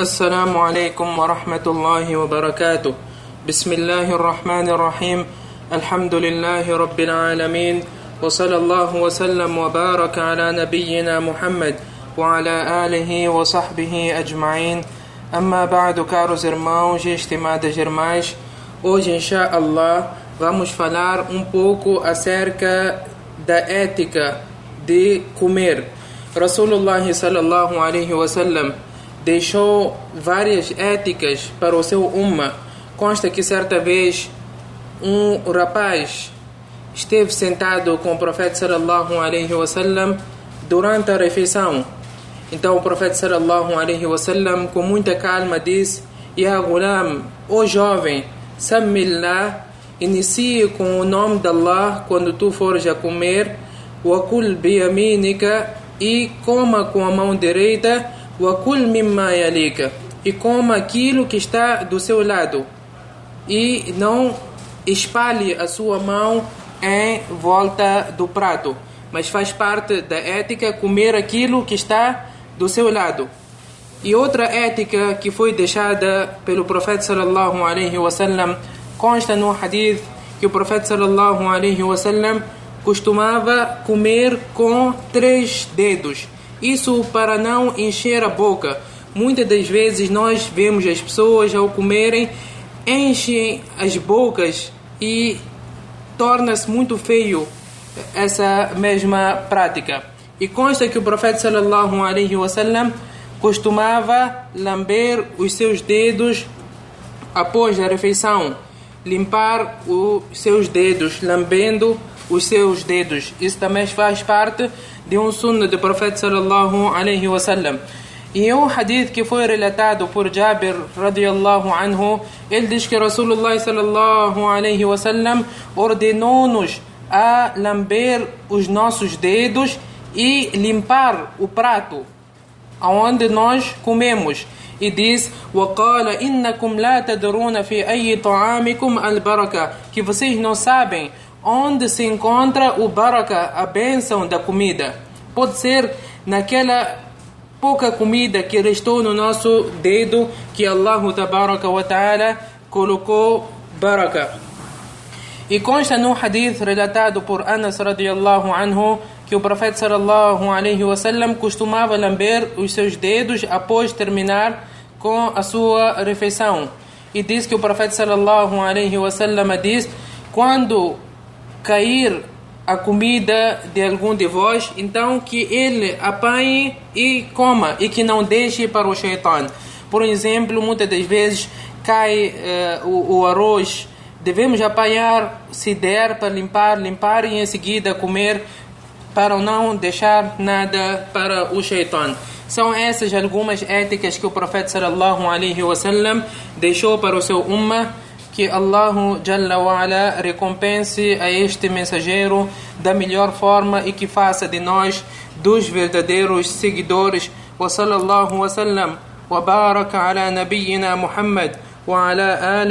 السلام عليكم ورحمة الله وبركاته بسم الله الرحمن الرحيم الحمد لله رب العالمين وصلى الله وسلم وبارك على نبينا محمد وعلى آله وصحبه أجمعين أما بعد caros irmãos e estimadas irmãs hoje inshallah vamos falar um pouco acerca da ética de comer Rasulullah sallallahu alaihi wasallam deixou várias éticas para o seu umma. Consta que certa vez um rapaz esteve sentado com o profeta sallallahu alaihi wasallam durante a refeição. Então o profeta sallallahu alaihi wasallam com muita calma disse: "Ya gulam, o jovem, samillah, inicie com o nome de Allah quando tu fores a comer, wa kul biyaminika e coma com a mão direita." وَكُلْ مِمَّا يَلِيكَ E coma aquilo que está do seu lado. E não espalhe a sua mão em volta do prato. Mas faz parte da ética comer aquilo que está do seu lado. E outra ética que foi deixada pelo profeta sallallahu alaihi wasallam consta no hadith que o profeta sallallahu alaihi wasallam costumava comer com três dedos isso para não encher a boca. Muitas das vezes nós vemos as pessoas ao comerem enchem as bocas e torna-se muito feio essa mesma prática. E consta que o profeta sallallahu alaihi wasallam costumava lamber os seus dedos após a refeição, limpar os seus dedos, lambendo os seus dedos. Isso também faz parte de um sunnah do profeta sallallahu alaihi wasallam. E um hadith que foi relatado por Jabir radiallahu anhu, ele diz que Rasulullah sallallahu alaihi wasallam ordenou-nos a lamber os nossos dedos e limpar o prato aonde nós comemos. E diz: وَقَالَ إِنَّكُمْ لَا تَدْرُونَ فِي أَيِّ طَعَامِكُمْ الْبَرَكَةِ Que vocês não sabem onde se encontra o baraka, a bênção da comida. Pode ser naquela pouca comida que restou no nosso dedo que Allah wa ta'ala colocou baraka. E consta no hadith relatado por Anas radiallahu anhu que o profeta sallallahu alaihi wasallam costumava lamber os seus dedos após terminar com a sua refeição. E diz que o profeta sallallahu alaihi wasallam diz: quando cair a comida de algum de vós, então que ele apanhe e coma e que não deixe para o shaitan. Por exemplo, muitas das vezes cai uh, o, o, arroz, devemos apanhar se der para limpar, limpar e em seguida comer para não deixar nada para o shaitan. São essas algumas éticas que o profeta sallallahu alaihi wasallam deixou para o seu ummah que Allah Jalla wa ala recompense a este mensageiro da melhor forma e que faça de nós dos verdadeiros seguidores. Wa sallallahu wa sallam wa baraka ala nabiyyina Muhammad wa ala